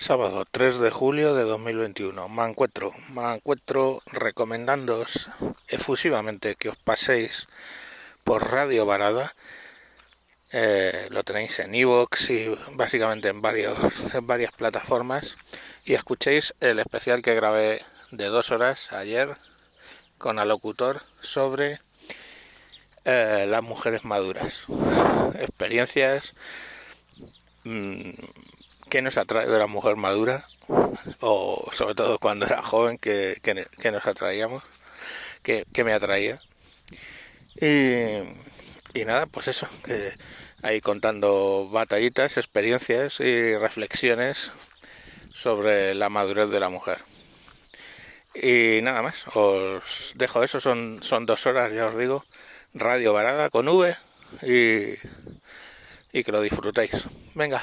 Sábado 3 de julio de 2021. Me encuentro, me encuentro recomendándoos efusivamente que os paséis por Radio Varada. Eh, lo tenéis en iVoox y básicamente en, varios, varias plataformas. Y escuchéis el especial que grabé de dos horas ayer con Alocutor sobre eh, las mujeres maduras. Experiencias. Mmm, qué nos atrae de la mujer madura, o sobre todo cuando era joven, que, nos atraíamos, que, me atraía. Y, nada, pues eso, ahí contando batallitas, experiencias y reflexiones sobre la madurez de la mujer. Y nada más, os dejo eso, son, son dos horas, ya os digo, radio varada con V y, y que lo disfrutéis. Venga,